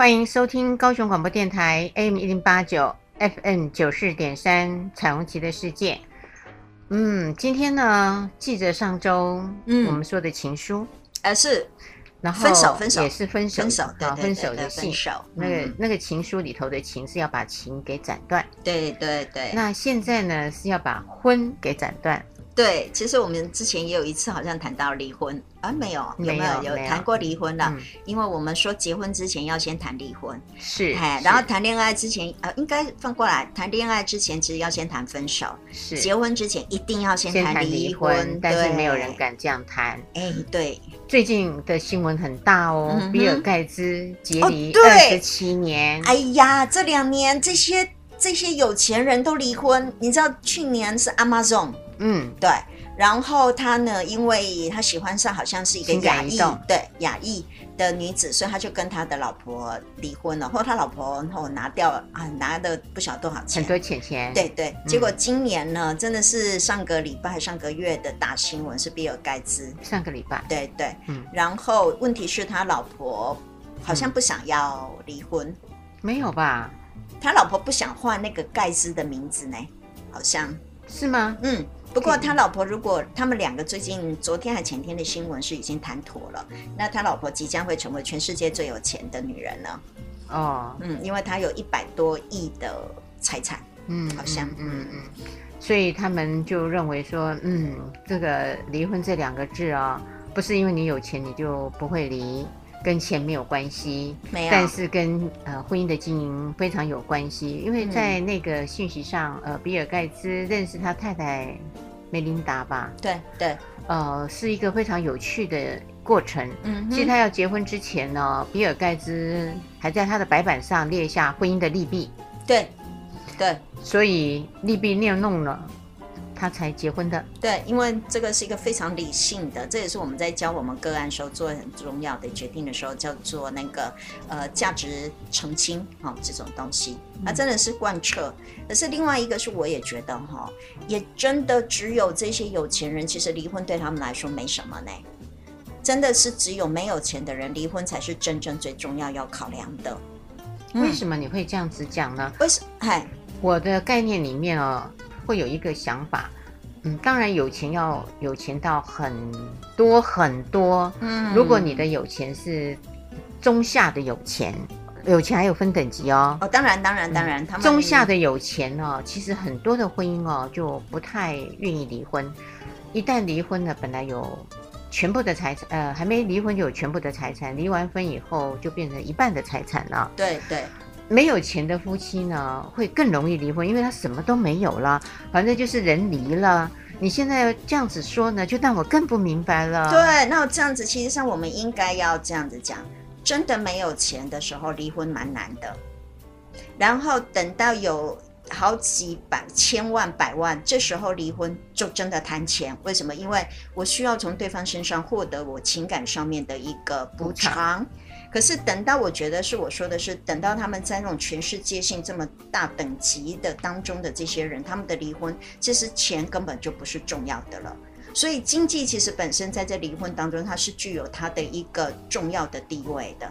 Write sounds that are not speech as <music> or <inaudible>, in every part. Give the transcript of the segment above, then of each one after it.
欢迎收听高雄广播电台 AM 一零八九 FM 九四点三彩虹旗的世界。嗯，今天呢，记着上周嗯。我们说的情书，呃是，然后分手分手。也是分手分手对分手的信，那个那个情书里头的情是要把情给斩断，对对对。那现在呢是要把婚给斩断。对，其实我们之前也有一次好像谈到离婚。啊，没有，有没有？有。谈过离婚了？嗯、因为我们说结婚之前要先谈离婚，是，哎，然后谈恋爱之前呃，应该放过来，谈恋爱之前其实要先谈分手，是，结婚之前一定要先谈离婚，但是没有人敢这样谈。哎，对，最近的新闻很大哦，嗯、比尔盖茨结离二十七年，哎呀，这两年这些这些有钱人都离婚，你知道去年是 Amazon。嗯，对。然后他呢，因为他喜欢上好像是一个亚裔，对亚裔的女子，所以他就跟他的老婆离婚了。后他老婆然后拿掉啊，拿的不晓得多少钱，很多钱钱。对对。结果今年呢，嗯、真的是上个礼拜、上个月的大新闻是比尔盖茨。上个礼拜。对对。嗯。然后问题是，他老婆好像不想要离婚。嗯、没有吧？他老婆不想换那个盖茨的名字呢？好像是吗？嗯。不过他老婆如果他们两个最近昨天还前天的新闻是已经谈妥了，那他老婆即将会成为全世界最有钱的女人了。哦，嗯，因为他有一百多亿的财产，嗯，好像，嗯嗯，所以他们就认为说，嗯，这个离婚这两个字啊、哦，不是因为你有钱你就不会离。跟钱没有关系，没有，但是跟呃婚姻的经营非常有关系，因为在那个信息上，呃，比尔盖茨认识他太太梅琳达吧？对对，呃，是一个非常有趣的过程。嗯，其实他要结婚之前呢，比尔盖茨还在他的白板上列下婚姻的利弊。对对，所以利弊那样弄了。他才结婚的，对，因为这个是一个非常理性的，这也是我们在教我们个案时候做很重要的决定的时候，叫做那个呃价值澄清哈、哦、这种东西，啊真的是贯彻。可是另外一个是，我也觉得哈、哦，也真的只有这些有钱人，其实离婚对他们来说没什么呢，真的是只有没有钱的人离婚才是真正最重要要考量的。为什么你会这样子讲呢？为什么？嗨，我的概念里面哦。会有一个想法，嗯，当然有钱要有钱到很多很多，嗯，如果你的有钱是中下的有钱，有钱还有分等级哦，哦，当然当然当然，他们中下的有钱哦，其实很多的婚姻哦就不太愿意离婚，一旦离婚了，本来有全部的财产，呃，还没离婚就有全部的财产，离完婚以后就变成一半的财产了，对对。没有钱的夫妻呢，会更容易离婚，因为他什么都没有了，反正就是人离了。你现在这样子说呢，就让我更不明白了。对，那这样子，其实上我们应该要这样子讲，真的没有钱的时候，离婚蛮难的。然后等到有好几百、千万、百万，这时候离婚就真的谈钱。为什么？因为我需要从对方身上获得我情感上面的一个补偿。可是等到我觉得是我说的是，等到他们在那种全世界性这么大等级的当中的这些人，他们的离婚，其实钱根本就不是重要的了。所以经济其实本身在这离婚当中，它是具有它的一个重要的地位的。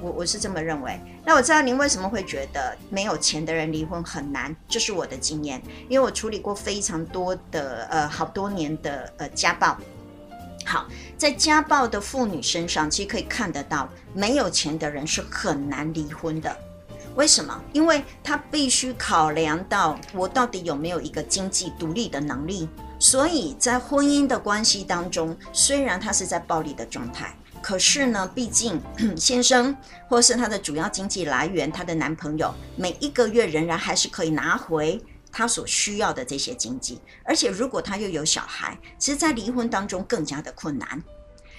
我我是这么认为。那我知道您为什么会觉得没有钱的人离婚很难，这是我的经验，因为我处理过非常多的呃好多年的呃家暴。好，在家暴的妇女身上，其实可以看得到，没有钱的人是很难离婚的。为什么？因为他必须考量到我到底有没有一个经济独立的能力。所以在婚姻的关系当中，虽然他是在暴力的状态，可是呢，毕竟 <clears throat> 先生或是他的主要经济来源，他的男朋友，每一个月仍然还是可以拿回。他所需要的这些经济，而且如果他又有小孩，其实，在离婚当中更加的困难，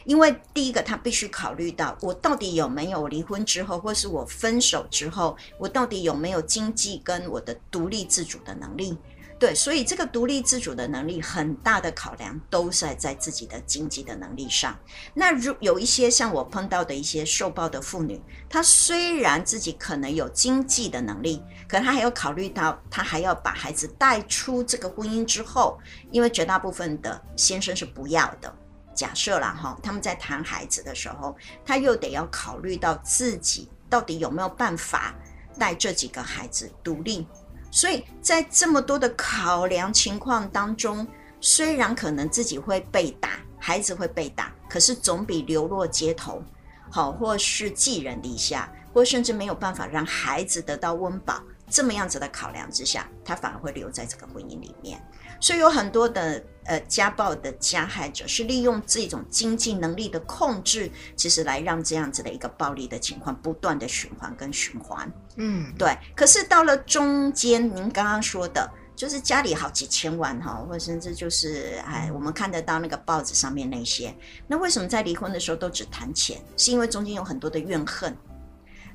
因为第一个他必须考虑到我到底有没有离婚之后，或是我分手之后，我到底有没有经济跟我的独立自主的能力。对，所以这个独立自主的能力很大的考量都是在自己的经济的能力上。那如有一些像我碰到的一些受暴的妇女，她虽然自己可能有经济的能力，可她还要考虑到她还要把孩子带出这个婚姻之后，因为绝大部分的先生是不要的。假设啦哈，他们在谈孩子的时候，他又得要考虑到自己到底有没有办法带这几个孩子独立。所以在这么多的考量情况当中，虽然可能自己会被打，孩子会被打，可是总比流落街头好，或是寄人篱下，或甚至没有办法让孩子得到温饱，这么样子的考量之下，他反而会留在这个婚姻里面。所以有很多的呃家暴的加害者是利用这种经济能力的控制，其实来让这样子的一个暴力的情况不断的循环跟循环。嗯，对。可是到了中间，您刚刚说的，就是家里好几千万哈，或者甚至就是哎，我们看得到那个报纸上面那些，那为什么在离婚的时候都只谈钱？是因为中间有很多的怨恨。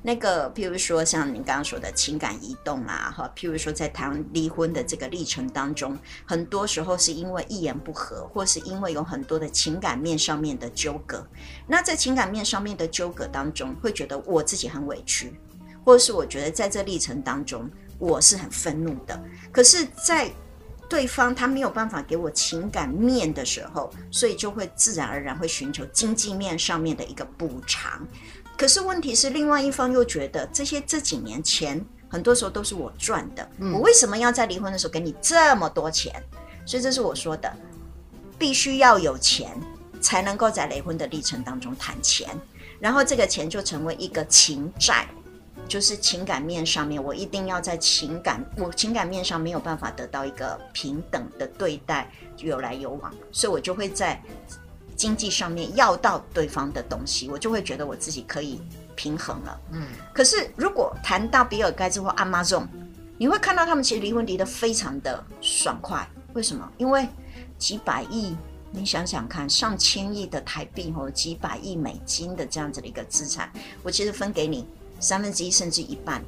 那个，譬如说像你刚刚说的情感移动啊，哈，譬如说在谈离婚的这个历程当中，很多时候是因为一言不合，或是因为有很多的情感面上面的纠葛。那在情感面上面的纠葛当中，会觉得我自己很委屈，或者是我觉得在这历程当中我是很愤怒的。可是，在对方他没有办法给我情感面的时候，所以就会自然而然会寻求经济面上面的一个补偿。可是问题是，另外一方又觉得这些这几年钱很多时候都是我赚的，嗯，我为什么要在离婚的时候给你这么多钱？所以这是我说的，必须要有钱才能够在离婚的历程当中谈钱，然后这个钱就成为一个情债，就是情感面上面我一定要在情感我情感面上没有办法得到一个平等的对待，有来有往，所以我就会在。经济上面要到对方的东西，我就会觉得我自己可以平衡了。嗯，可是如果谈到比尔盖茨或 Amazon，你会看到他们其实离婚离得非常的爽快。为什么？因为几百亿，你想想看，上千亿的台币或几百亿美金的这样子的一个资产，我其实分给你三分之一甚至一半，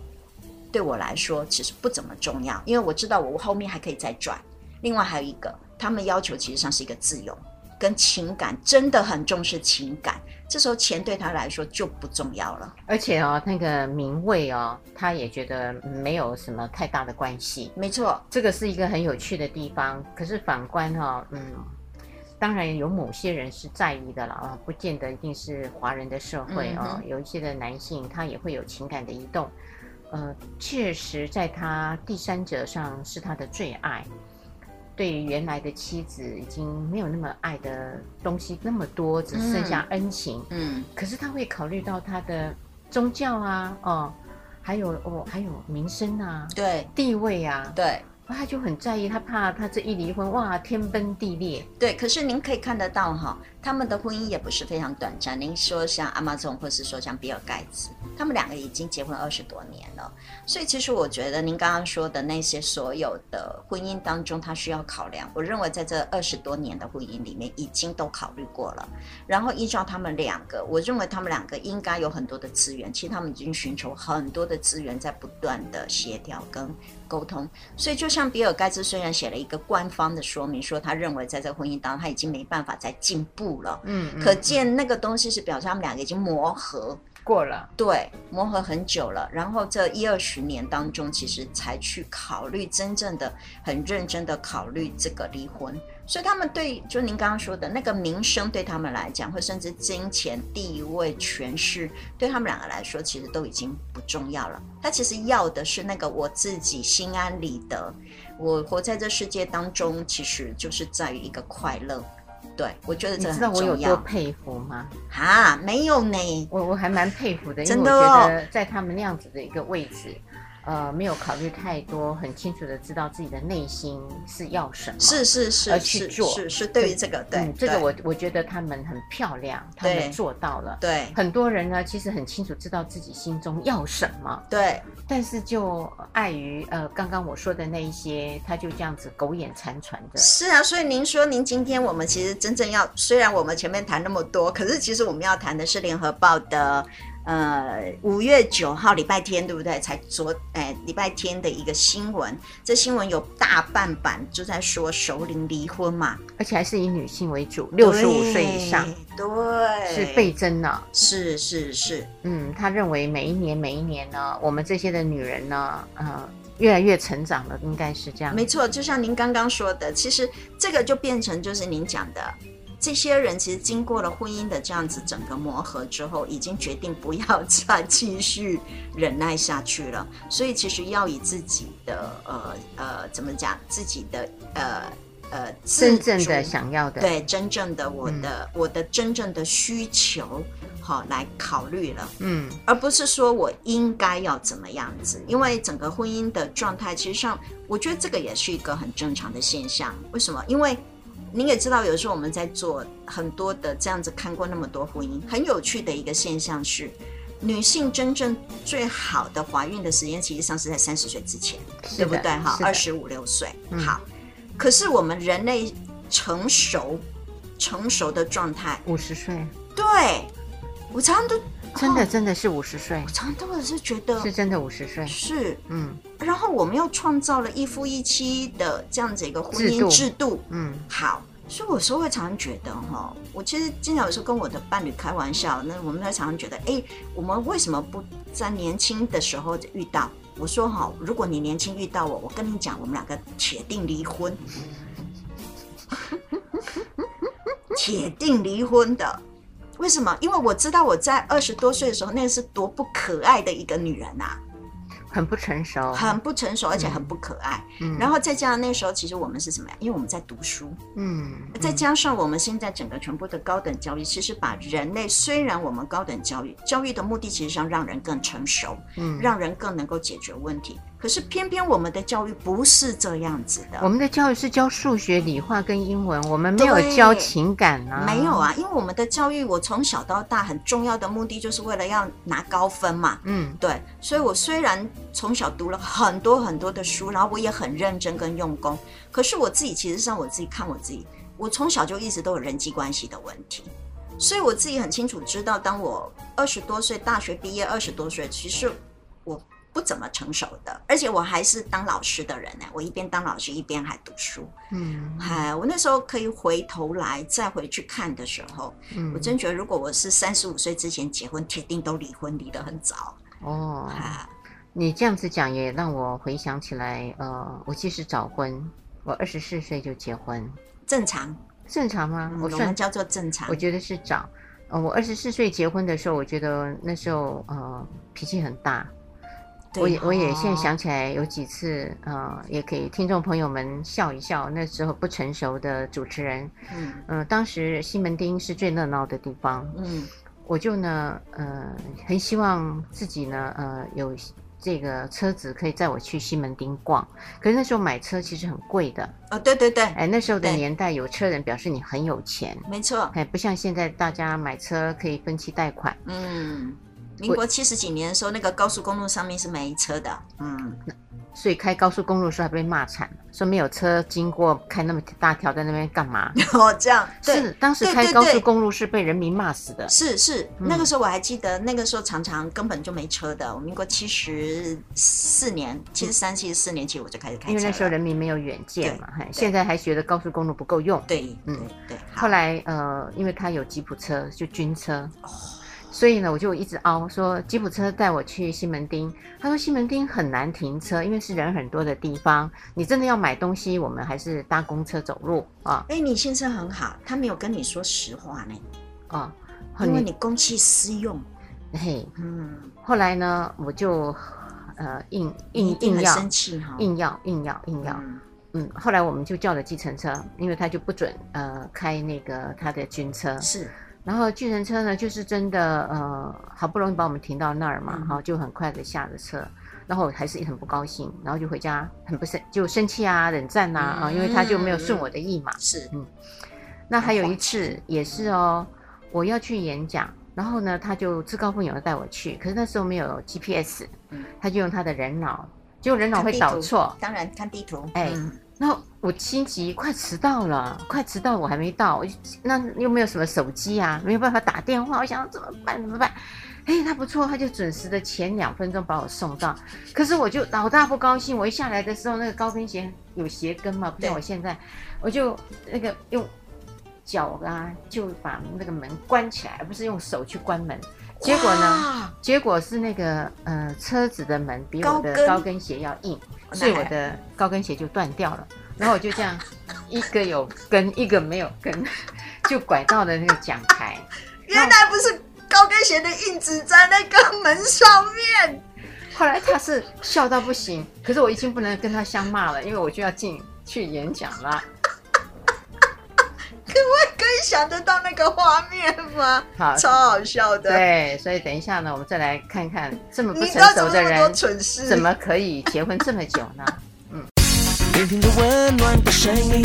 对我来说其实不怎么重要，因为我知道我后面还可以再赚。另外还有一个，他们要求其实上是一个自由。跟情感真的很重视情感，这时候钱对他来说就不重要了。而且哦，那个名位哦，他也觉得没有什么太大的关系。没错，这个是一个很有趣的地方。可是反观哈、哦，嗯，当然有某些人是在意的了啊，不见得一定是华人的社会啊、嗯，有一些的男性他也会有情感的移动。呃，确实在他第三者上是他的最爱。对于原来的妻子已经没有那么爱的东西那么多，只剩下恩情。嗯，嗯，可是他会考虑到他的宗教啊，哦，还有哦，还有名声啊，对，地位啊，对。他就很在意，他怕他这一离婚，哇，天崩地裂。对，可是您可以看得到哈，他们的婚姻也不是非常短暂。您说像亚马逊，或是说像比尔盖茨，他们两个已经结婚二十多年了。所以其实我觉得您刚刚说的那些所有的婚姻当中，他需要考量，我认为在这二十多年的婚姻里面已经都考虑过了。然后依照他们两个，我认为他们两个应该有很多的资源，其实他们已经寻求很多的资源，在不断的协调跟。沟通，所以就像比尔盖茨虽然写了一个官方的说明，说他认为在这婚姻当中他已经没办法再进步了，嗯，嗯，可见那个东西是表示他们两个已经磨合过了，对，磨合很久了，然后这一二十年当中，其实才去考虑真正的很认真的考虑这个离婚。所以他们对，就您刚刚说的那个名声，对他们来讲，或甚至金钱、地位、权势，对他们两个来说，其实都已经不重要了。他其实要的是那个我自己心安理得，我活在这世界当中，其实就是在于一个快乐。对，我觉得这很重要。你知道我有多佩服吗？啊，没有呢，我我还蛮佩服的，因为我觉得在他们那样子的一个位置。呃，没有考虑太多，很清楚的知道自己的内心是要什么，是是是，而去做，是是，是对于这个，对，嗯、这个我我觉得他们很漂亮，他们做到了。对，很多人呢，其实很清楚知道自己心中要什么，对，但是就碍于呃，刚刚我说的那一些，他就这样子苟延残喘的。是啊，所以您说您今天我们其实真正要，虽然我们前面谈那么多，可是其实我们要谈的是联合报的。呃，五月九号礼拜天，对不对？才昨哎，礼拜天的一个新闻，这新闻有大半版就在说熟龄离婚嘛，而且还是以女性为主，六十五岁以上，对，是倍增了，是是是，嗯，他认为每一年每一年呢，我们这些的女人呢，呃，越来越成长了，应该是这样，没错，就像您刚刚说的，其实这个就变成就是您讲的。这些人其实经过了婚姻的这样子整个磨合之后，已经决定不要再继续忍耐下去了。<laughs> 所以其实要以自己的呃呃怎么讲，自己的呃呃真正的想要的，对，真正的我的、嗯、我的真正的需求，好来考虑了，嗯，而不是说我应该要怎么样子。因为整个婚姻的状态，其实上我觉得这个也是一个很正常的现象。为什么？因为您也知道，有时候我们在做很多的这样子，看过那么多婚姻，很有趣的一个现象是，女性真正最好的怀孕的时间，其实上是在三十岁之前，对不对？哈，二十五六岁。好，可是我们人类成熟成熟的状态，五十岁。对，我常常都。真的真的是五十岁，我常常都是觉得是真的五十岁，是嗯，然后我们又创造了一夫一妻的这样子一个婚姻制度，嗯，好，所以我有时候会常常觉得哈，我其实经常有时候跟我的伴侣开玩笑，那我们会常常觉得，哎，我们为什么不在年轻的时候遇到？我说哈，如果你年轻遇到我，我跟你讲，我们两个铁定离婚，<laughs> 铁定离婚的。为什么？因为我知道我在二十多岁的时候，那是多不可爱的一个女人啊，很不成熟，很不成熟，而且很不可爱。嗯，然后再加上那时候，其实我们是什么呀？因为我们在读书，嗯，再加上我们现在整个全部的高等教育，其实把人类虽然我们高等教育，教育的目的其实上让人更成熟，嗯，让人更能够解决问题。可是偏偏我们的教育不是这样子的，我们的教育是教数学、理化跟英文，我们没有教情感啊。没有啊，因为我们的教育，我从小到大很重要的目的就是为了要拿高分嘛。嗯，对，所以我虽然从小读了很多很多的书，然后我也很认真跟用功，可是我自己其实上我自己看我自己，我从小就一直都有人际关系的问题，所以我自己很清楚知道，当我二十多岁大学毕业，二十多岁，其实我。不怎么成熟的，而且我还是当老师的人呢。我一边当老师一边还读书。嗯，嗨，我那时候可以回头来再回去看的时候，嗯，我真觉得如果我是三十五岁之前结婚，铁定都离婚，离得很早。哦，啊，你这样子讲也让我回想起来，呃，我其实早婚，我二十四岁就结婚，正常？正常吗？我算叫做正常。我觉得是早。呃，我二十四岁结婚的时候，我觉得那时候呃脾气很大。我也我也现在想起来有几次，呃，也给听众朋友们笑一笑。那时候不成熟的主持人，嗯，呃，当时西门町是最热闹的地方，嗯，我就呢，呃，很希望自己呢，呃，有这个车子可以载我去西门町逛。可是那时候买车其实很贵的，哦，对对对，哎，那时候的年代有车人表示你很有钱，没错，哎，不像现在大家买车可以分期贷款，嗯。民国七十几年的时候，那个高速公路上面是没车的，嗯，所以开高速公路的时候还被骂惨了，说没有车经过，开那么大条在那边干嘛？<laughs> 哦，这样，对，是当时开高速公路是被人民骂死的，是是，那个时候我还记得，那个时候常常根本就没车的。我民国七十四年、七十三、七十四年，其实我就开始开车，因为那时候人民没有远见嘛，现在还觉得高速公路不够用，对，嗯，对。后来呃，因为他有吉普车，就军车。所以呢，我就一直凹说吉普车带我去西门町。他说西门町很难停车，因为是人很多的地方。你真的要买东西，我们还是搭公车走路啊。哎，你先生很好，他没有跟你说实话呢。啊，因为你公器私用。嘿，嗯。后来呢，我就呃硬硬硬要生气哈，硬要硬要硬要。嗯，后来我们就叫了计程车，因为他就不准呃开那个他的军车。是。然后计程车呢，就是真的，呃，好不容易把我们停到那儿嘛，哈、嗯，就很快的下了车。然后还是很不高兴，然后就回家很不生就生气啊，冷战呐啊，因为他就没有顺我的意嘛。是，嗯。那还有一次也是哦，我要去演讲，然后呢，他就自告奋勇的带我去，可是那时候没有 GPS，他就用他的人脑，结果人脑会导错。当然看地图，哎。然后我心急，快迟到了，快迟到，我还没到，那又没有什么手机啊，没有办法打电话，我想怎么办？怎么办？哎，他不错，他就准时的前两分钟把我送到。可是我就老大不高兴，我一下来的时候，那个高跟鞋有鞋跟嘛，不像我现在，我就那个用脚啊，就把那个门关起来，而不是用手去关门。结果呢？结果是那个呃车子的门比我的高跟鞋要硬。所以我的高跟鞋就断掉了，然后我就这样一个有跟，一个没有跟，就拐到了那个讲台。原来不是高跟鞋的印子在那个门上面。后来他是笑到不行，可是我已经不能跟他相骂了，因为我就要进去演讲了。各位可以想得到那个画面吗？好，超好笑的。对，所以等一下呢，我们再来看看这么不成熟的人，怎么可以结婚这么久呢？嗯。聆听着温暖的声音，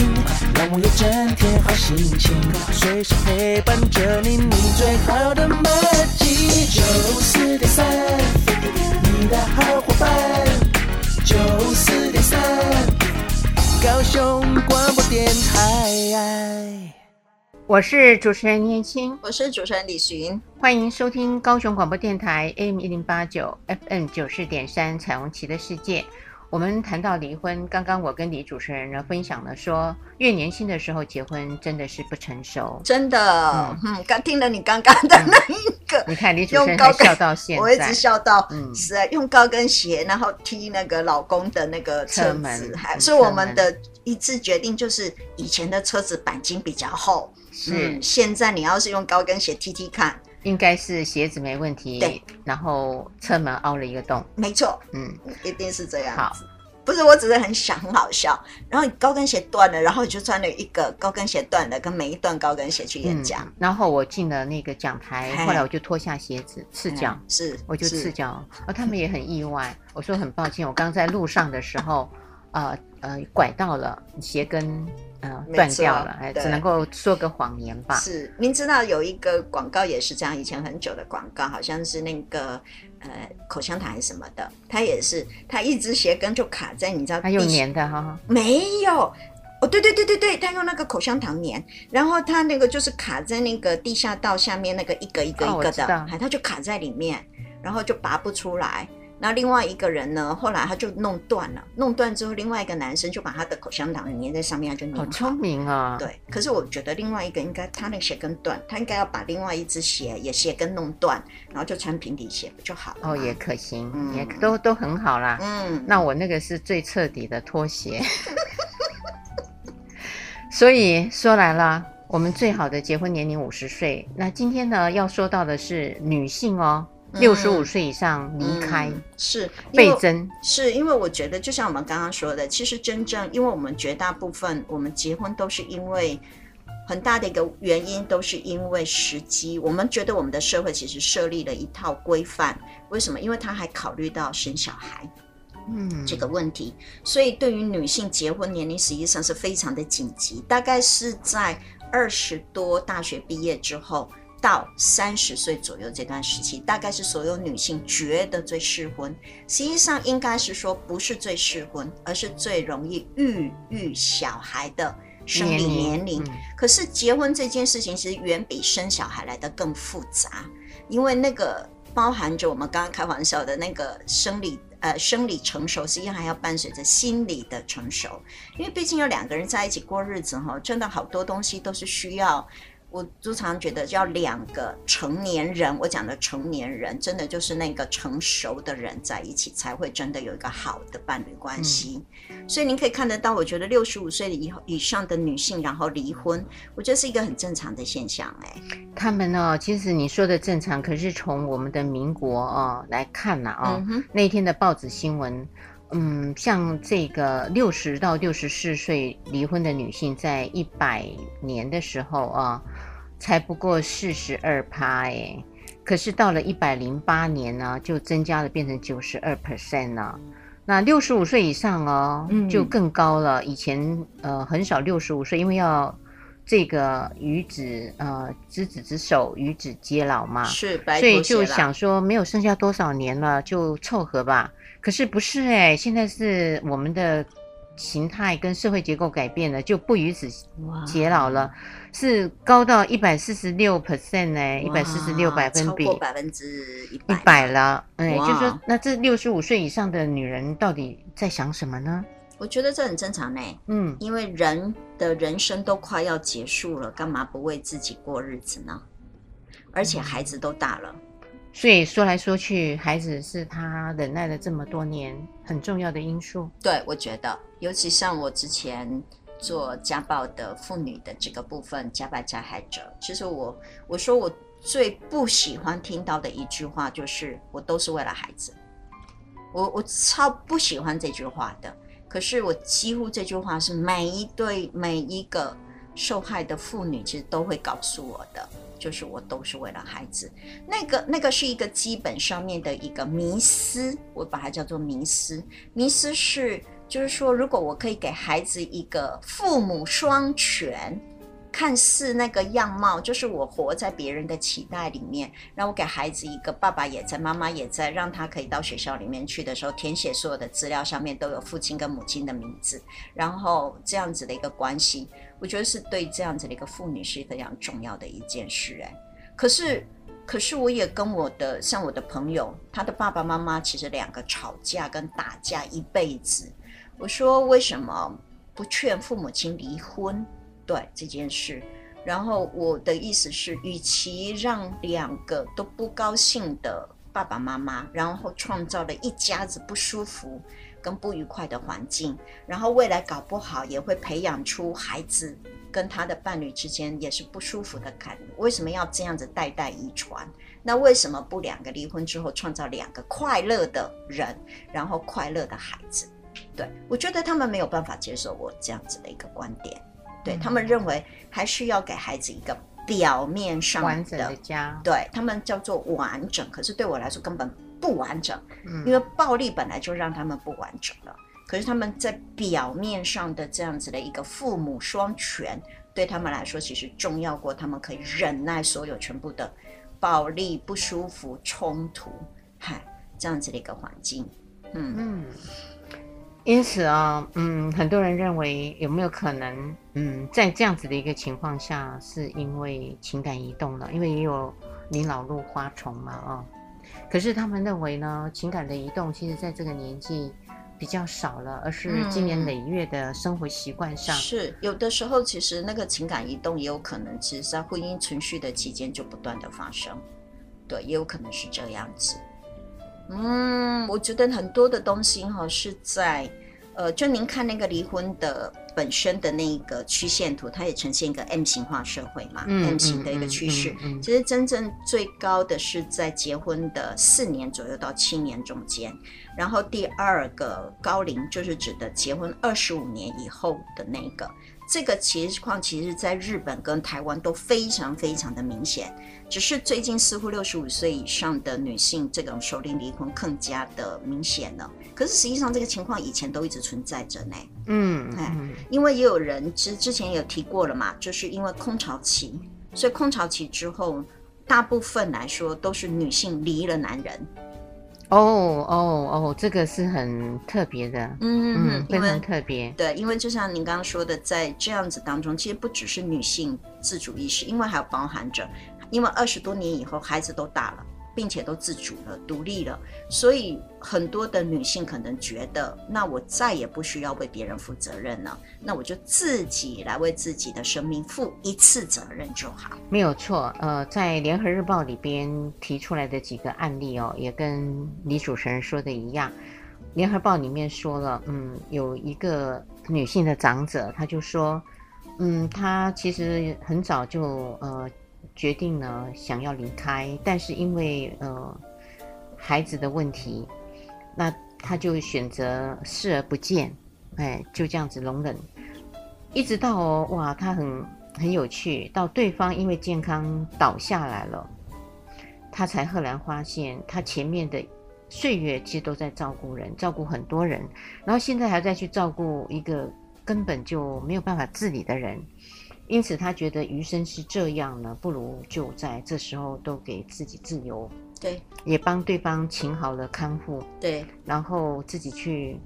让我有整天好心情，随时陪伴着你，你最好的默契。九四点三，你的好伙伴。九四点三，高雄广播电台。我是主持人燕青，我是主持人李寻，欢迎收听高雄广播电台 AM 一零八九 FM 九四点三彩虹旗的世界。我们谈到离婚，刚刚我跟李主持人呢分享了说，越年轻的时候结婚真的是不成熟，真的。嗯，刚听了你刚刚的那一个，嗯、你看李主持人还笑到现在，我一直笑到，嗯，是啊，用高跟鞋然后踢那个老公的那个车，车门，还是我们的一致决定，就是以前的车子钣金比较厚。是、嗯，现在你要是用高跟鞋踢踢看，应该是鞋子没问题。对，然后车门凹了一个洞。没错，嗯，一定是这样。好，不是，我只是很想很好笑。然后你高跟鞋断了，然后你就穿了一个高跟鞋断了跟每一段高跟鞋去演讲。嗯、然后我进了那个讲台，后来我就脱下鞋子赤脚，是，我就赤脚。而他们也很意外，<laughs> 我说很抱歉，我刚在路上的时候，呃呃，拐到了鞋跟。嗯，断掉了，哎，只能够说个谎言吧。是，您知道有一个广告也是这样，以前很久的广告，好像是那个呃口香糖什么的，它也是，它一只鞋跟就卡在，你知道？它用粘的哈？没有，哦，对对对对对，它用那个口香糖粘，然后它那个就是卡在那个地下道下面那个一个一个一个的，哎、哦，它就卡在里面，然后就拔不出来。那另外一个人呢？后来他就弄断了，弄断之后，另外一个男生就把他的口香糖粘在上面，他就粘好。好聪明啊！对，可是我觉得另外一个应该他那鞋跟断，他应该要把另外一只鞋也鞋跟弄断，然后就穿平底鞋不就好了？哦，也可行，嗯、也都都很好啦。嗯，那我那个是最彻底的拖鞋。<laughs> 所以说来了，我们最好的结婚年龄五十岁。那今天呢，要说到的是女性哦。六十五岁以上离开、嗯、是倍增，是因为我觉得就像我们刚刚说的，其实真正因为我们绝大部分我们结婚都是因为很大的一个原因，都是因为时机。我们觉得我们的社会其实设立了一套规范，为什么？因为他还考虑到生小孩，嗯，这个问题。所以对于女性结婚年龄实际上是非常的紧急，大概是在二十多大学毕业之后。到三十岁左右这段时期，大概是所有女性觉得最适婚。实际上应该是说不是最适婚，而是最容易孕育小孩的生理年龄。嗯、可是结婚这件事情其实远比生小孩来的更复杂，因为那个包含着我们刚刚开玩笑的那个生理呃生理成熟，实际上还要伴随着心理的成熟。因为毕竟有两个人在一起过日子哈，真的好多东西都是需要。我通常觉得，要两个成年人，我讲的成年人，真的就是那个成熟的人在一起，才会真的有一个好的伴侣关系。嗯、所以您可以看得到，我觉得六十五岁以后以上的女性，然后离婚，我觉得是一个很正常的现象。哎，他们呢，其实你说的正常，可是从我们的民国哦来看呢，啊，嗯、那天的报纸新闻，嗯，像这个六十到六十四岁离婚的女性，在一百年的时候啊。才不过四十二趴哎，可是到了一百零八年呢，就增加了变成九十二 percent 了。那六十五岁以上哦，嗯、就更高了。以前呃很少六十五岁，因为要这个与子呃执子之手，与子偕老嘛，是，所以就想说没有剩下多少年了，就凑合吧。可是不是哎，现在是我们的。形态跟社会结构改变了，就不与子偕老了，是高到一百四十六 percent 呢，一百四十六百分比，超过百分之一百了。哎，就是说那这六十五岁以上的女人到底在想什么呢？我觉得这很正常呢。嗯，因为人的人生都快要结束了，干嘛不为自己过日子呢？而且孩子都大了。所以说来说去，孩子是他忍耐了这么多年很重要的因素。对，我觉得，尤其像我之前做家暴的妇女的这个部分，家暴加害者，其实我我说我最不喜欢听到的一句话就是“我都是为了孩子”，我我超不喜欢这句话的。可是我几乎这句话是每一对每一个受害的妇女其实都会告诉我的。就是我都是为了孩子，那个那个是一个基本上面的一个迷思，我把它叫做迷思。迷思是，就是说，如果我可以给孩子一个父母双全，看似那个样貌，就是我活在别人的期待里面，让我给孩子一个爸爸也在，妈妈也在，让他可以到学校里面去的时候，填写所有的资料上面都有父亲跟母亲的名字，然后这样子的一个关系。我觉得是对这样子的一个妇女是非常重要的一件事哎，可是，可是我也跟我的像我的朋友，他的爸爸妈妈其实两个吵架跟打架一辈子。我说为什么不劝父母亲离婚？对这件事，然后我的意思是，与其让两个都不高兴的爸爸妈妈，然后创造了一家子不舒服。跟不愉快的环境，然后未来搞不好也会培养出孩子跟他的伴侣之间也是不舒服的感觉。为什么要这样子代代遗传？那为什么不两个离婚之后创造两个快乐的人，然后快乐的孩子？对，我觉得他们没有办法接受我这样子的一个观点。对，他们认为还是要给孩子一个表面上的完整的家，对，他们叫做完整。可是对我来说根本。不完整，因为暴力本来就让他们不完整了。可是他们在表面上的这样子的一个父母双全，对他们来说其实重要过他们可以忍耐所有全部的暴力、不舒服、冲突，嗨，这样子的一个环境。嗯嗯，因此啊，嗯，很多人认为有没有可能，嗯，在这样子的一个情况下，是因为情感移动了，因为也有你老入花丛嘛，啊。可是他们认为呢，情感的移动其实在这个年纪比较少了，而是经年累月的生活习惯上。嗯，是有的时候，其实那个情感移动也有可能，其实在婚姻存续的期间就不断的发生，对，也有可能是这样子。嗯，我觉得很多的东西哈是在，呃，就您看那个离婚的。本身的那一个曲线图，它也呈现一个 M 型化社会嘛，嗯，M 型的一个趋势。其实真正最高的是在结婚的四年左右到七年中间，然后第二个高龄就是指的结婚二十五年以后的那个。这个情况其实在日本跟台湾都非常非常的明显，只是最近似乎六十五岁以上的女性这种首领离婚更加的明显了。可是实际上这个情况以前都一直存在着呢。嗯，哎，因为也有人之之前有提过了嘛，就是因为空巢期，所以空巢期之后，大部分来说都是女性离了男人。哦哦哦，这个是很特别的，嗯嗯，非常特别。对，因为就像您刚刚说的，在这样子当中，其实不只是女性自主意识，因为还有包含着，因为二十多年以后孩子都大了。并且都自主了、独立了，所以很多的女性可能觉得，那我再也不需要为别人负责任了，那我就自己来为自己的生命负一次责任就好。没有错，呃，在联合日报里边提出来的几个案例哦，也跟李主持人说的一样。联合报里面说了，嗯，有一个女性的长者，她就说，嗯，她其实很早就呃。决定呢，想要离开，但是因为呃孩子的问题，那他就选择视而不见，哎，就这样子容忍，一直到哦，哇，他很很有趣，到对方因为健康倒下来了，他才赫然发现，他前面的岁月其实都在照顾人，照顾很多人，然后现在还在去照顾一个根本就没有办法自理的人，因此他觉得余生是这样呢，不如就在这时候都给自己自由，对，也帮对方请好了看护，对，然后自己去。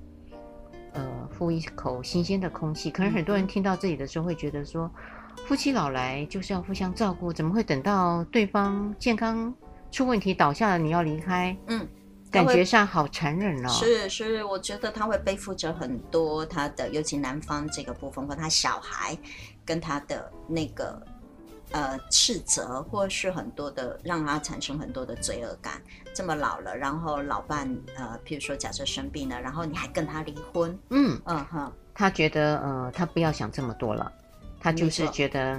呃，呼一口新鲜的空气。可能很多人听到这里的时候会觉得说，嗯、夫妻老来就是要互相照顾，怎么会等到对方健康出问题倒下了，你要离开？嗯，感觉上好残忍哦。是是，我觉得他会背负着很多他的，尤其男方这个部分，和他小孩跟他的那个。呃，斥责或是很多的，让他产生很多的罪恶感。这么老了，然后老伴，呃，譬如说假设生病了，然后你还跟他离婚，嗯嗯哼，他觉得，呃，他不要想这么多了，他就是觉得。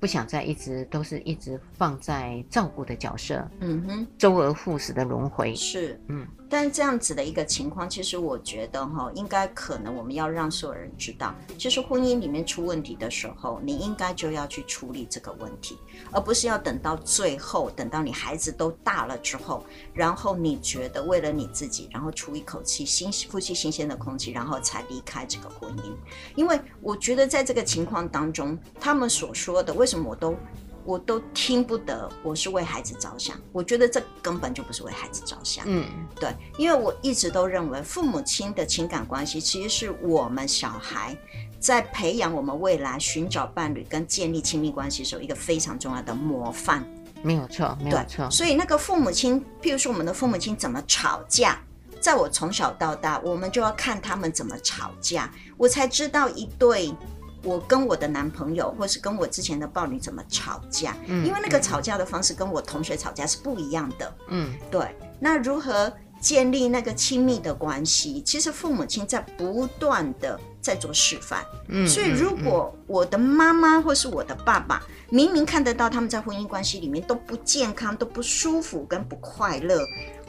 不想再一直都是一直放在照顾的角色，嗯哼，周而复始的轮回是，嗯，但这样子的一个情况，其实我觉得哈，应该可能我们要让所有人知道，其实婚姻里面出问题的时候，你应该就要去处理这个问题，而不是要等到最后，等到你孩子都大了之后，然后你觉得为了你自己，然后出一口气新呼吸新鲜的空气，然后才离开这个婚姻，因为我觉得在这个情况当中，他们所说的为为什么我都我都听不得？我是为孩子着想，我觉得这根本就不是为孩子着想。嗯，对，因为我一直都认为父母亲的情感关系，其实是我们小孩在培养我们未来寻找伴侣跟建立亲密关系的时候一个非常重要的模范。没有错，没有错。所以那个父母亲，譬如说我们的父母亲怎么吵架，在我从小到大，我们就要看他们怎么吵架，我才知道一对。我跟我的男朋友，或是跟我之前的伴侣怎么吵架？嗯，因为那个吵架的方式跟我同学吵架是不一样的。嗯，对。那如何建立那个亲密的关系？其实父母亲在不断的在做示范。嗯，所以如果我的妈妈或是我的爸爸，明明看得到他们在婚姻关系里面都不健康、都不舒服跟不快乐，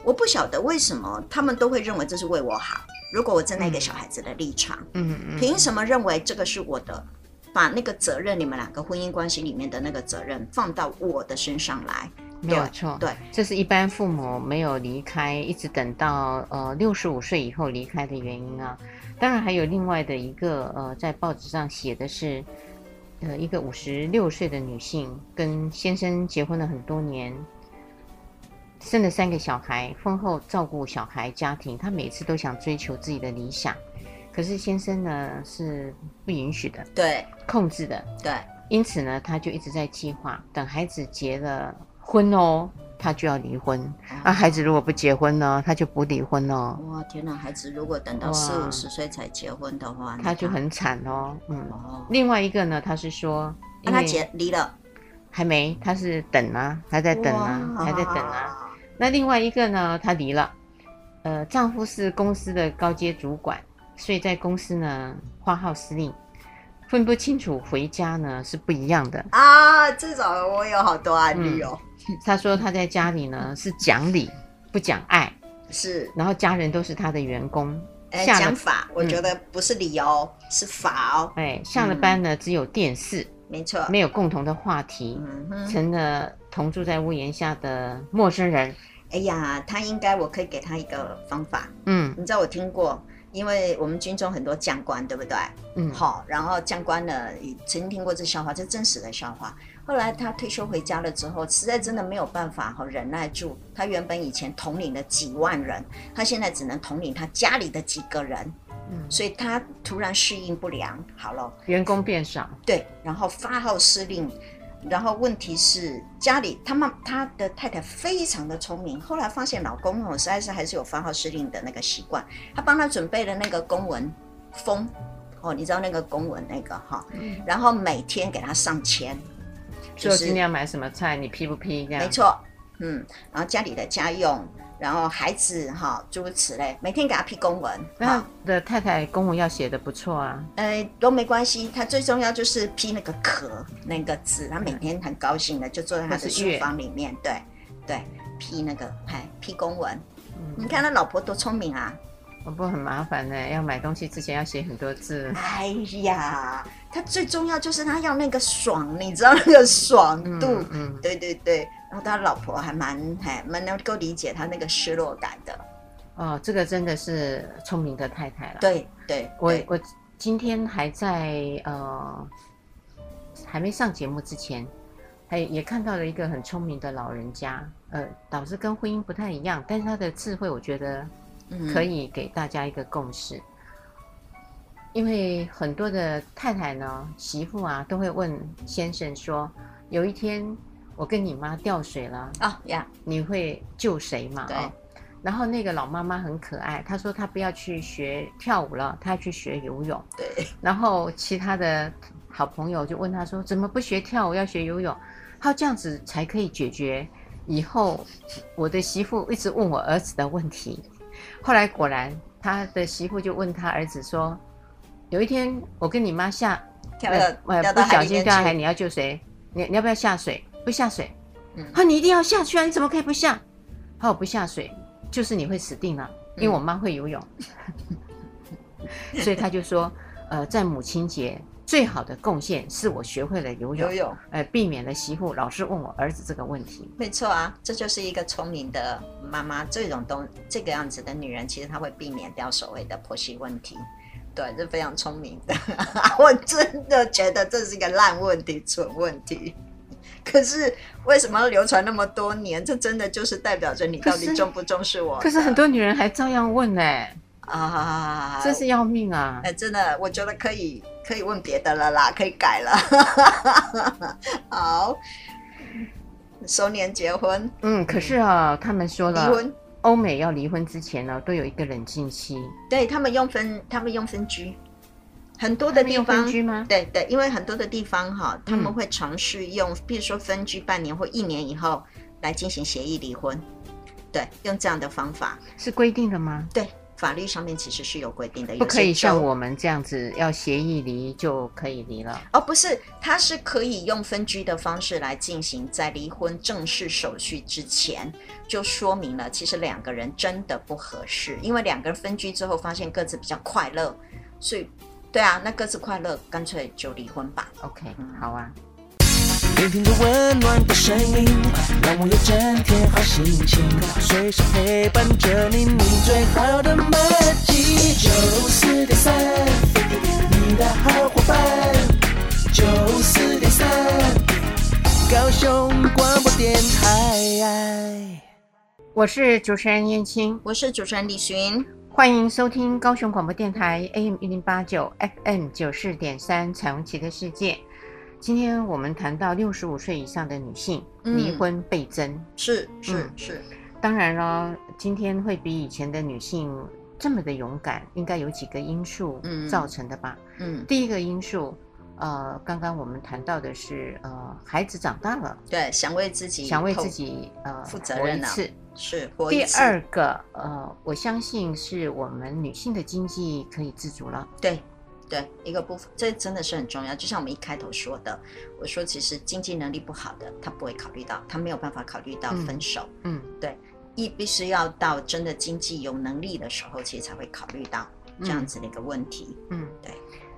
我不晓得为什么他们都会认为这是为我好。如果我站在一个小孩子的立场，嗯嗯，凭什么认为这个是我的？把那个责任，你们两个婚姻关系里面的那个责任放到我的身上来，没有错。对，这是一般父母没有离开，一直等到呃六十五岁以后离开的原因啊。当然还有另外的一个呃，在报纸上写的是，呃，一个五十六岁的女性跟先生结婚了很多年。生了三个小孩，婚后照顾小孩家庭，她每次都想追求自己的理想，可是先生呢是不允许的，对，控制的，对，因此呢，她就一直在计划，等孩子结了婚哦，她就要离婚。那、孩子如果不结婚呢，她就不离婚哦。哇，天哪！孩子如果等到四五十岁才结婚的话，她就很惨哦。嗯，哦、另外一个呢，他是说，那他结离了，还没，他是等啊，还在等啊，还在等啊。那另外一个呢？她离了，呃，丈夫是公司的高阶主管，所以在公司呢发号司令，分不清楚回家呢是不一样的啊。这种我有好多案例哦。她、嗯、说她在家里呢是讲理不讲爱，是，然后家人都是她的员工。哎，讲法，我觉得不是理由，嗯、是法哦。哎，下了班呢、嗯、只有电视，没错，没有共同的话题，嗯、成了同住在屋檐下的陌生人。哎呀，他应该，我可以给他一个方法。嗯，你知道我听过，因为我们军中很多将官，对不对？嗯，好，然后将官呢，曾经听过这笑话，这真实的笑话。后来他退休回家了之后，实在真的没有办法哈忍耐住。他原本以前统领了几万人，他现在只能统领他家里的几个人。嗯，所以他突然适应不良，好了，员工变少。对，然后发号施令。然后问题是家里他妈他的太太非常的聪明，后来发现老公哦实在是还是有发号施令的那个习惯，他帮他准备了那个公文封哦，你知道那个公文那个哈，嗯、然后每天给他上签，就是今天要买什么菜，你批不批？这样没错，嗯，然后家里的家用。然后孩子哈，诸如此类，每天给他批公文。那的太太公文要写得不错啊。呃，都没关系，他最重要就是批那个壳那个字，他每天很高兴的就坐在他的书房里面，对对，批那个哎批公文。嗯、你看他老婆多聪明啊！我不很麻烦呢，要买东西之前要写很多字。哎呀，他最重要就是他要那个爽，你知道那个爽度？嗯，嗯对对对。然后他老婆还蛮还蛮能够理解他那个失落感的。哦，这个真的是聪明的太太了。对对，我我今天还在呃还没上节目之前，还也看到了一个很聪明的老人家，呃，导致跟婚姻不太一样，但是他的智慧，我觉得可以给大家一个共识。嗯因为很多的太太呢，媳妇啊，都会问先生说：“有一天我跟你妈掉水了啊呀，你会救谁嘛？”对。然后那个老妈妈很可爱，她说她不要去学跳舞了，她要去学游泳。对。<laughs> 然后其他的好朋友就问她说：“怎么不学跳舞，要学游泳？”她这样子才可以解决以后我的媳妇一直问我儿子的问题。后来果然，他的媳妇就问他儿子说。有一天，我跟你妈下呃，不小心掉下海，你要救谁？你你要不要下水？不下水。嗯，啊你一定要下去啊！你怎么可以不下？他说我不下水，就是你会死定了，因为我妈会游泳。嗯、<laughs> 所以他就说，呃，在母亲节最好的贡献是我学会了游泳，游泳，呃，避免了媳妇老是问我儿子这个问题。没错啊，这就是一个聪明的妈妈，这种东这个样子的女人，其实她会避免掉所谓的婆媳问题。对，是非常聪明的。<laughs> 我真的觉得这是一个烂问题、蠢问题。<laughs> 可是为什么要流传那么多年？这真的就是代表着你到底重不重视我？可是很多女人还照样问呢、欸。啊，真是要命啊！哎，真的，我觉得可以可以问别的了啦，可以改了。<laughs> 好，收年结婚。嗯，可是啊，他们说了离婚。欧美要离婚之前呢，都有一个冷静期。对，他们用分，他们用分居，很多的地方分居吗？对对，因为很多的地方哈，他们会尝试用，比如说分居半年或一年以后来进行协议离婚。对，用这样的方法是规定的吗？对。法律上面其实是有规定的，不可以像我们这样子要协议离就可以离了。哦，不是，他是可以用分居的方式来进行，在离婚正式手续之前就说明了，其实两个人真的不合适，因为两个人分居之后发现各自比较快乐，所以对啊，那各自快乐，干脆就离婚吧。OK，好啊。聆听着温暖的声音，让我有整天好心情，随时陪伴着你，你最好的默契。九四点三，你的好伙伴。九四点三，高雄广播电台。我是主持人燕青，我是主持人李寻，欢迎收听高雄广播电台 AM 一零八九 FM 九四点三彩虹旗的世界。今天我们谈到六十五岁以上的女性离婚倍增，嗯、是是、嗯、是。当然了，今天会比以前的女性这么的勇敢，应该有几个因素造成的吧？嗯，第一个因素，呃，刚刚我们谈到的是，呃，孩子长大了，对，想为自己想为自己呃负责任一次，是。第二个，呃，我相信是我们女性的经济可以自主了，对。对，一个部分，这真的是很重要。就像我们一开头说的，我说其实经济能力不好的，他不会考虑到，他没有办法考虑到分手。嗯，嗯对，一必须要到真的经济有能力的时候，其实才会考虑到这样子的一个问题。嗯，对。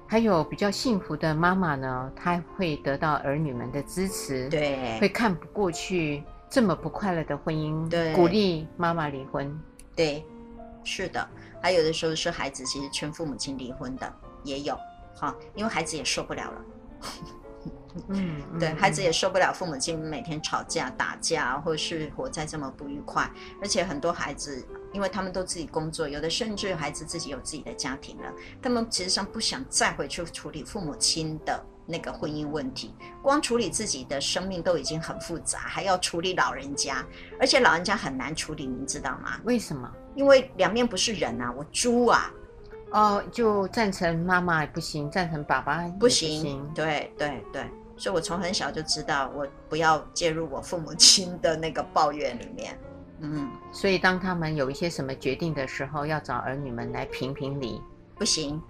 还有比较幸福的妈妈呢，她会得到儿女们的支持，对，会看不过去这么不快乐的婚姻，对，鼓励妈妈离婚。对，是的。还有的时候是孩子其实劝父母亲离婚的。也有，哈，因为孩子也受不了了，<laughs> 嗯，<laughs> 对，孩子也受不了父母亲每天吵架打架，或是活在这么不愉快，而且很多孩子，因为他们都自己工作，有的甚至孩子自己有自己的家庭了，他们其实上不想再回去处理父母亲的那个婚姻问题，光处理自己的生命都已经很复杂，还要处理老人家，而且老人家很难处理，您知道吗？为什么？因为两面不是人啊，我猪啊！哦，就赞成妈妈也不行，赞成爸爸。不行，对对对，所以我从很小就知道，我不要介入我父母亲的那个抱怨里面。嗯，所以当他们有一些什么决定的时候，要找儿女们来评评理。不行。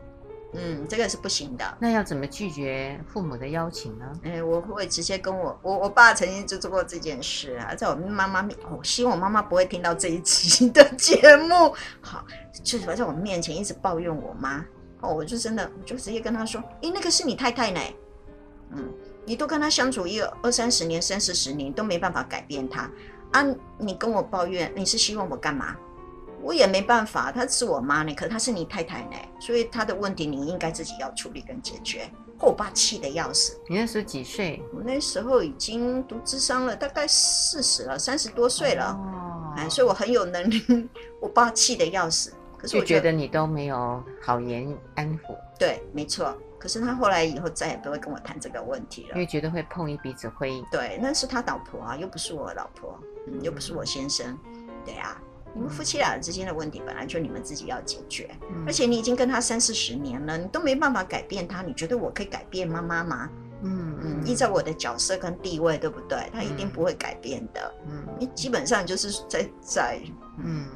嗯，这个是不行的。那要怎么拒绝父母的邀请呢？哎，我会直接跟我我我爸曾经就做过这件事啊，在我妈妈面，我希望我妈妈不会听到这一期的节目。好，就是在我面前一直抱怨我妈。哦，我就真的我就直接跟他说，诶，那个是你太太呢。嗯，你都跟他相处一二三十年、三四十年都没办法改变他啊！你跟我抱怨，你是希望我干嘛？我也没办法，她是我妈呢，可她是你太太呢，所以她的问题你应该自己要处理跟解决。我爸气得要死。你那时候几岁？我那时候已经读智商了，大概四十了，三十多岁了。哦，哎，所以我很有能力。<laughs> 我爸气得要死，可是我觉得你都没有好言安抚。对，没错。可是他后来以后再也不会跟我谈这个问题了，因为觉得会碰一鼻子灰。对，那是他老婆啊，又不是我老婆，嗯，又不是我先生。对啊。你们夫妻俩之间的问题本来就你们自己要解决，嗯、而且你已经跟他三四十年了，你都没办法改变他，你觉得我可以改变妈妈吗？嗯嗯，依照我的角色跟地位，对不对？他一定不会改变的。嗯，你基本上就是在在，嗯，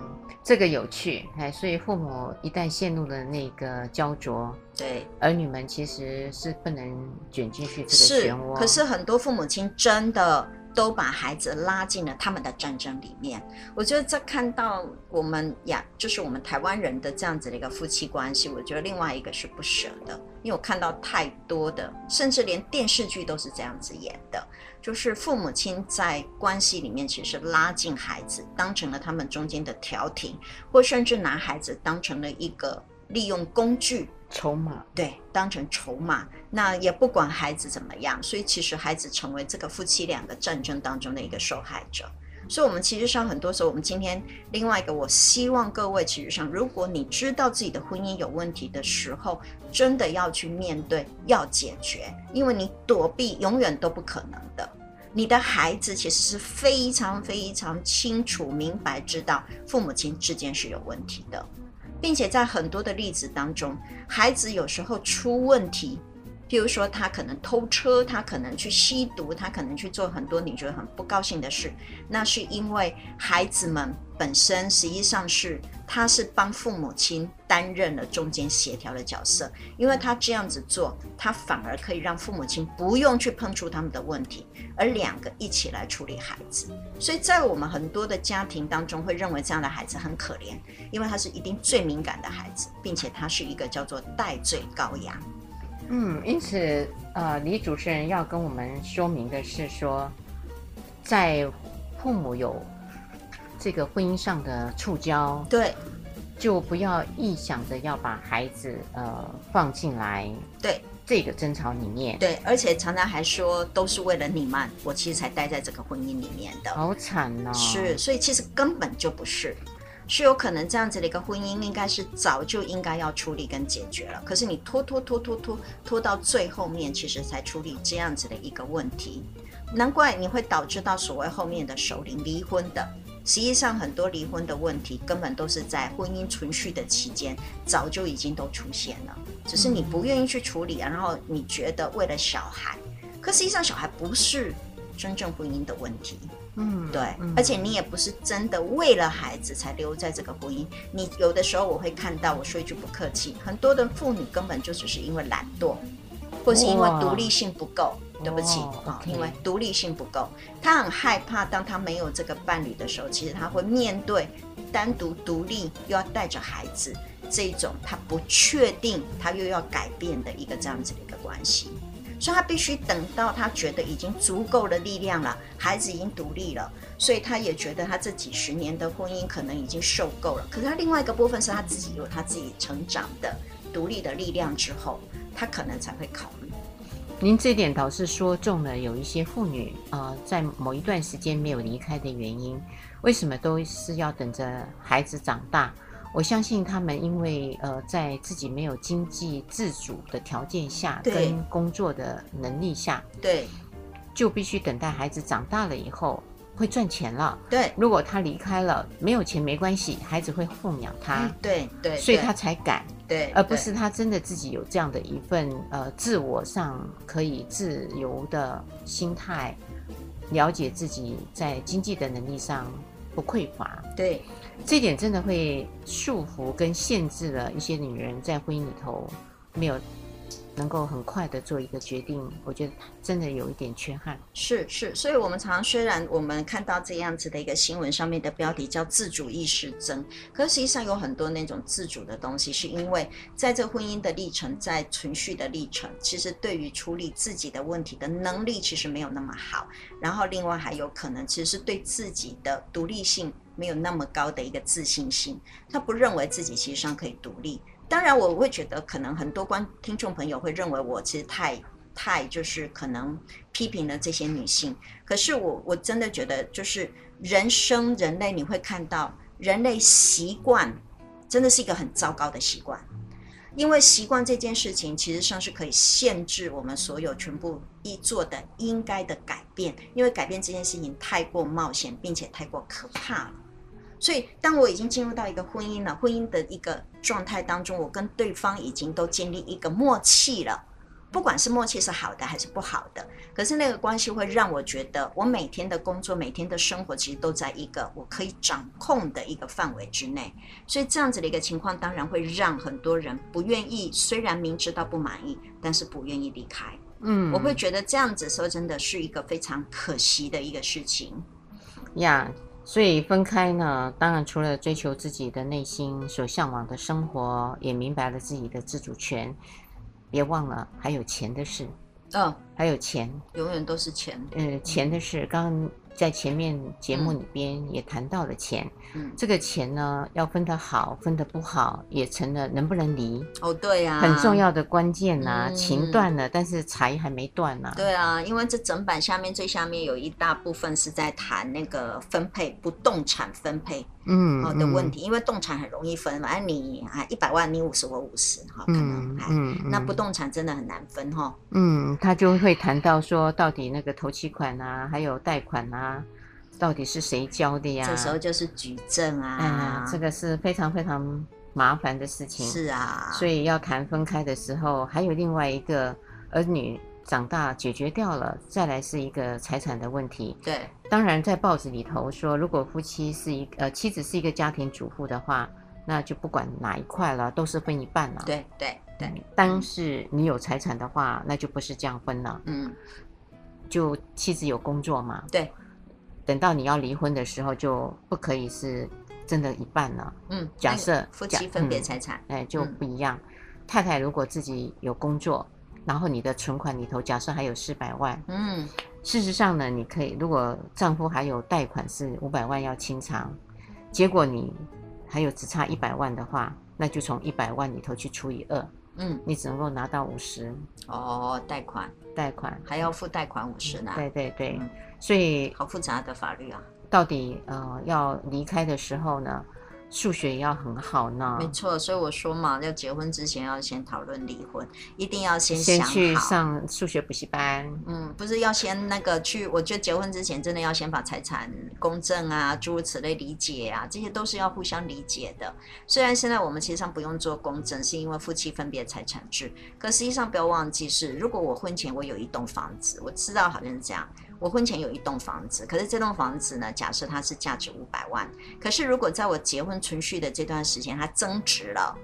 这个有趣哎，所以父母一旦陷入了那个焦灼，对，儿女们其实是不能卷进去这个漩涡。可是很多父母亲真的。都把孩子拉进了他们的战争里面。我觉得在看到我们呀，就是我们台湾人的这样子的一个夫妻关系，我觉得另外一个是不舍的，因为我看到太多的，甚至连电视剧都是这样子演的，就是父母亲在关系里面其实拉进孩子，当成了他们中间的调停，或甚至拿孩子当成了一个利用工具。筹码，对，当成筹码，那也不管孩子怎么样，所以其实孩子成为这个夫妻两个战争当中的一个受害者。所以，我们其实上很多时候，我们今天另外一个，我希望各位其实上，如果你知道自己的婚姻有问题的时候，真的要去面对，要解决，因为你躲避永远都不可能的。你的孩子其实是非常非常清楚明白知道父母亲之间是有问题的。并且在很多的例子当中，孩子有时候出问题，譬如说他可能偷车，他可能去吸毒，他可能去做很多你觉得很不高兴的事，那是因为孩子们本身实际上是他是帮父母亲担任了中间协调的角色，因为他这样子做，他反而可以让父母亲不用去碰触他们的问题，而两个一起来处理孩子。所以在我们很多的家庭当中，会认为这样的孩子很可怜，因为他是一定最敏感的孩子，并且他是一个叫做代罪羔羊。嗯，因此，呃，李主持人要跟我们说明的是说，在父母有这个婚姻上的触礁，对，就不要臆想着要把孩子呃放进来，对，这个争吵里面，对，而且常常还说都是为了你们，我其实才待在这个婚姻里面的，好惨哦，是，所以其实根本就不是。是有可能这样子的一个婚姻，应该是早就应该要处理跟解决了。可是你拖拖拖拖拖拖到最后面，其实才处理这样子的一个问题，难怪你会导致到所谓后面的首领离婚的。实际上，很多离婚的问题根本都是在婚姻存续的期间，早就已经都出现了，只是你不愿意去处理啊。然后你觉得为了小孩，可实际上小孩不是真正婚姻的问题。嗯，对，嗯、而且你也不是真的为了孩子才留在这个婚姻。你有的时候我会看到，我说一句不客气，很多的妇女根本就只是因为懒惰，或是因为独立性不够。对不起因为独立性不够，他很害怕，当他没有这个伴侣的时候，其实他会面对单独独立又要带着孩子这一种他不确定，他又要改变的一个这样子的一个关系。所以他必须等到他觉得已经足够的力量了，孩子已经独立了，所以他也觉得他这几十年的婚姻可能已经受够了。可是他另外一个部分是他自己有他自己成长的独立的力量之后，他可能才会考虑。您这点倒是说中了，有一些妇女啊、呃，在某一段时间没有离开的原因，为什么都是要等着孩子长大？我相信他们，因为呃，在自己没有经济自主的条件下，跟工作的能力下，对，就必须等待孩子长大了以后会赚钱了。对，如果他离开了，没有钱没关系，孩子会奉养他。对对，所以他才敢。对，而不是他真的自己有这样的一份呃自我上可以自由的心态，了解自己在经济的能力上不匮乏。对。这点真的会束缚跟限制了一些女人在婚姻里头没有能够很快的做一个决定，我觉得真的有一点缺憾。是是，所以我们常常虽然我们看到这样子的一个新闻上面的标题叫自主意识增，可实际上有很多那种自主的东西，是因为在这婚姻的历程，在存续的历程，其实对于处理自己的问题的能力其实没有那么好，然后另外还有可能其实是对自己的独立性没有那么高的一个自信心，他不认为自己其实上可以独立。当然，我会觉得可能很多观听众朋友会认为我其实太太就是可能批评了这些女性。可是我我真的觉得，就是人生人类你会看到人类习惯真的是一个很糟糕的习惯，因为习惯这件事情其实上是可以限制我们所有全部一做的应该的改变，因为改变这件事情太过冒险，并且太过可怕了。所以，当我已经进入到一个婚姻了，婚姻的一个状态当中，我跟对方已经都建立一个默契了。不管是默契是好的还是不好的，可是那个关系会让我觉得，我每天的工作、每天的生活，其实都在一个我可以掌控的一个范围之内。所以，这样子的一个情况，当然会让很多人不愿意，虽然明知道不满意，但是不愿意离开。嗯，我会觉得这样子说，真的是一个非常可惜的一个事情。呀。Yeah. 所以分开呢，当然除了追求自己的内心所向往的生活，也明白了自己的自主权，别忘了还有钱的事。嗯、哦，还有钱，永远都是钱。呃，钱的事，刚刚。在前面节目里边也谈到了钱，嗯，这个钱呢，要分得好，分得不好也成了能不能离哦，对呀、啊，很重要的关键呐、啊。嗯、情断了，但是财还没断呢、啊。对啊，因为这整版下面最下面有一大部分是在谈那个分配不动产分配。嗯，好的问题，嗯、因为动产很容易分嘛，哎，你啊一百万，你五十我五十，哈，可能，嗯，那不动产真的很难分哈。嗯，他就会谈到说，到底那个头期款啊，还有贷款啊，到底是谁交的呀？这时候就是举证啊，嗯，这个是非常非常麻烦的事情。是啊，所以要谈分开的时候，还有另外一个儿女。长大解决掉了，再来是一个财产的问题。对，当然在报纸里头说，如果夫妻是一呃妻子是一个家庭主妇的话，那就不管哪一块了，都是分一半了。对对对。但是你有财产的话，那就不是这样分了。嗯，就妻子有工作嘛。对。等到你要离婚的时候，就不可以是真的一半了。嗯。假设夫妻分别财产，哎、嗯，就不一样。嗯、太太如果自己有工作。然后你的存款里头，假设还有四百万，嗯，事实上呢，你可以，如果丈夫还有贷款是五百万要清偿，结果你还有只差一百万的话，那就从一百万里头去除以二，嗯，你只能够拿到五十。哦，贷款，贷款还要付贷款五十呢？对对对，所以好复杂的法律啊。到底呃要离开的时候呢？数学也要很好呢，没错，所以我说嘛，要结婚之前要先讨论离婚，一定要先想好。先去上数学补习班，嗯，不是要先那个去，我觉得结婚之前真的要先把财产公证啊，诸如此类理解啊，这些都是要互相理解的。虽然现在我们其实上不用做公证，是因为夫妻分别财产制，可实际上不要忘记是，如果我婚前我有一栋房子，我知道好像是这样。我婚前有一栋房子，可是这栋房子呢，假设它是价值五百万，可是如果在我结婚存续的这段时间，它增值了。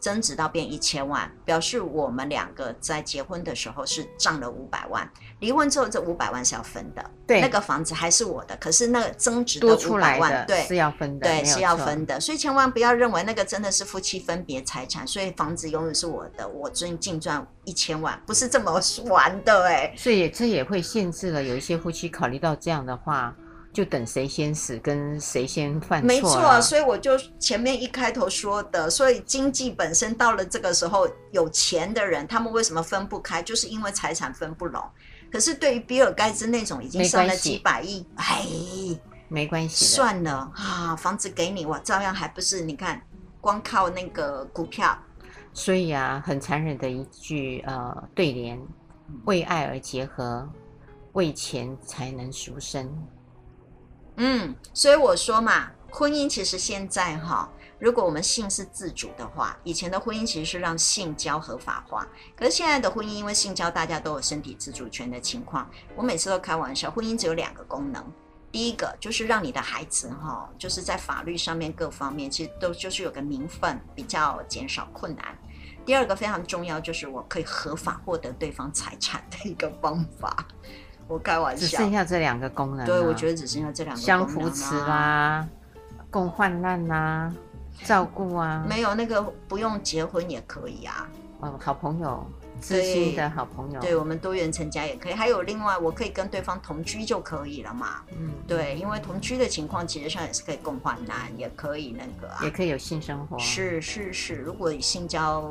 增值到变一千万，表示我们两个在结婚的时候是涨了五百万。离婚之后，这五百万是要分的。对，那个房子还是我的，可是那个增值的五百万，对，是要分的，对，是要分的。所以千万不要认为那个真的是夫妻分别财产，所以房子永远是我的，我尊净赚一千万，不是这么玩的哎。所以这也会限制了有一些夫妻考虑到这样的话。就等谁先死，跟谁先犯错。没错，所以我就前面一开头说的，所以经济本身到了这个时候，有钱的人他们为什么分不开，就是因为财产分不拢。可是对于比尔盖茨那种已经上了几百亿，哎，没关系，算了啊，房子给你，我照样还不是你看，光靠那个股票。所以啊，很残忍的一句呃对联：为爱而结合，为钱才能赎身。嗯，所以我说嘛，婚姻其实现在哈，如果我们性是自主的话，以前的婚姻其实是让性交合法化。可是现在的婚姻，因为性交大家都有身体自主权的情况，我每次都开玩笑，婚姻只有两个功能，第一个就是让你的孩子哈，就是在法律上面各方面其实都就是有个名分，比较减少困难。第二个非常重要，就是我可以合法获得对方财产的一个方法。我开玩笑，只剩下这两个功能。对，我觉得只剩下这两个功能。相扶持啦，共患难呐，照顾啊。没有那个不用结婚也可以啊。哦，好朋友。知心的好朋友，对，我们多元成家也可以。还有另外，我可以跟对方同居就可以了嘛。嗯，对，因为同居的情况，其实上也是可以共患难，也可以那个啊，也可以有性生活。是是是，如果性交，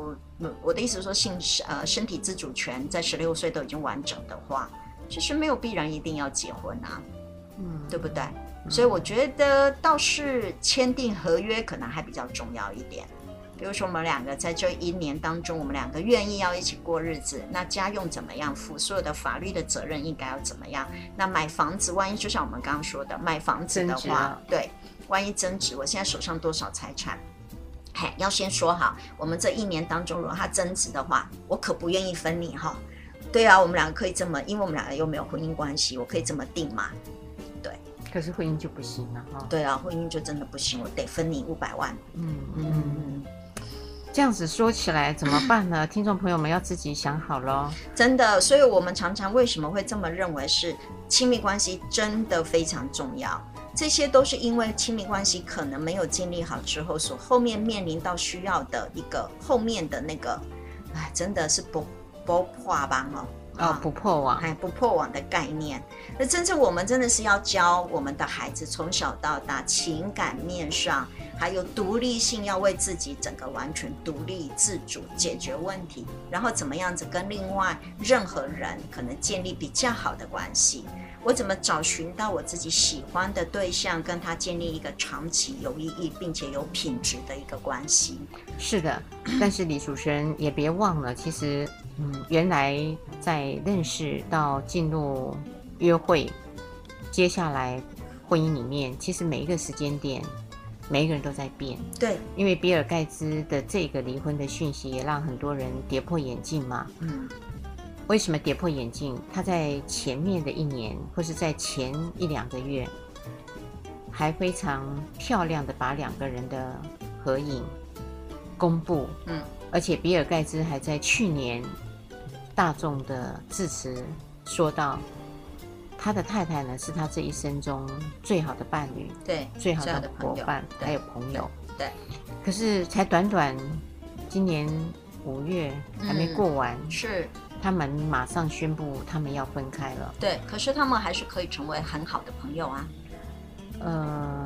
我的意思是说性呃身体自主权在十六岁都已经完整的话，其实没有必然一定要结婚啊。嗯，对不对？嗯，所以我觉得倒是签订合约可能还比较重要一点。比如说，我们两个在这一年当中，我们两个愿意要一起过日子，那家用怎么样付？所有的法律的责任应该要怎么样？那买房子，万一就像我们刚刚说的，买房子的话，对，万一增值，我现在手上多少财产？嘿，要先说好，我们这一年当中，如果它增值的话，我可不愿意分你哈。对啊，我们两个可以这么，因为我们两个又没有婚姻关系，我可以这么定嘛？对。可是婚姻就不行了哈。对啊，婚姻就真的不行，我得分你五百万。嗯嗯。嗯这样子说起来怎么办呢？听众朋友们要自己想好喽。真的，所以我们常常为什么会这么认为是亲密关系真的非常重要？这些都是因为亲密关系可能没有建立好之后，所后面面临到需要的一个后面的那个，哎，真的是不不破网哦，哦，不破网，哎，不破网的概念。那真正我们真的是要教我们的孩子从小到大情感面上。还有独立性，要为自己整个完全独立自主解决问题，然后怎么样子跟另外任何人可能建立比较好的关系？我怎么找寻到我自己喜欢的对象，跟他建立一个长期有意义并且有品质的一个关系？是的，但是李主持人也别忘了，其实，嗯，原来在认识到进入约会，接下来婚姻里面，其实每一个时间点。每一个人都在变，对，因为比尔盖茨的这个离婚的讯息也让很多人跌破眼镜嘛。嗯，为什么跌破眼镜？他在前面的一年，或是在前一两个月，还非常漂亮的把两个人的合影公布。嗯，而且比尔盖茨还在去年大众的致辞说到。他的太太呢，是他这一生中最好的伴侣，对，最好的伙伴，还有朋友，对。可是才短短今年五月还没过完，嗯，是他们马上宣布他们要分开了。对，可是他们还是可以成为很好的朋友啊。呃，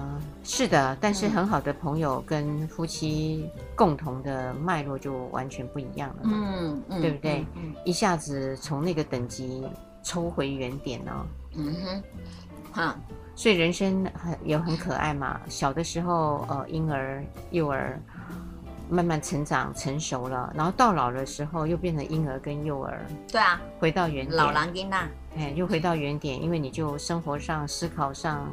是的，但是很好的朋友跟夫妻共同的脉络就完全不一样了，嗯，嗯，对不对？嗯，嗯，一下子从那个等级抽回原点呢，哦。嗯哼，哈，所以人生很也很可爱嘛。小的时候，呃，婴儿、幼儿慢慢成长成熟了，然后到老的时候又变成婴儿跟幼儿。对啊，回到原点。老狼囡呐，哎，又回到原点，因为你就生活上、思考上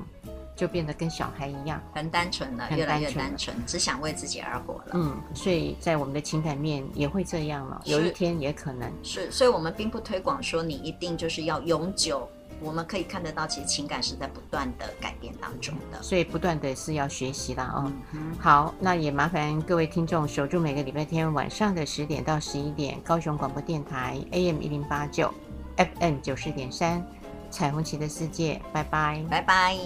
就变得跟小孩一样，很单纯了，越来越单纯，只想为自己而活了。嗯，所以在我们的情感面也会这样了，有一天也可能是。所以，我们并不推广说你一定就是要永久。我们可以看得到，其实情感是在不断的改变当中的，所以不断的是要学习啦哦。嗯、好，那也麻烦各位听众守住每个礼拜天晚上的十点到十一点，高雄广播电台 AM 一零八九，FM 九四点三，彩虹旗的世界，拜拜，拜拜。